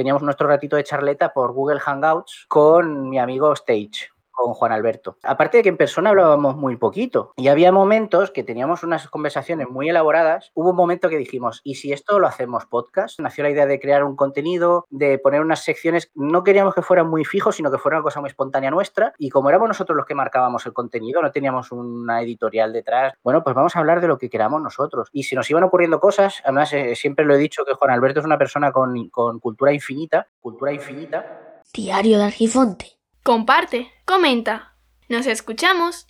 teníamos nuestro ratito de charleta por Google Hangouts con mi amigo Stage con Juan Alberto. Aparte de que en persona hablábamos muy poquito y había momentos que teníamos unas conversaciones muy elaboradas, hubo un momento que dijimos, ¿y si esto lo hacemos podcast? Nació la idea de crear un contenido, de poner unas secciones, no queríamos que fueran muy fijos, sino que fuera una cosa muy espontánea nuestra y como éramos nosotros los que marcábamos el contenido, no teníamos una editorial detrás, bueno, pues vamos a hablar de lo que queramos nosotros. Y si nos iban ocurriendo cosas, además eh, siempre lo he dicho que Juan Alberto es una persona con, con cultura infinita, cultura infinita. Diario de Argifonte. Comparte, comenta. Nos escuchamos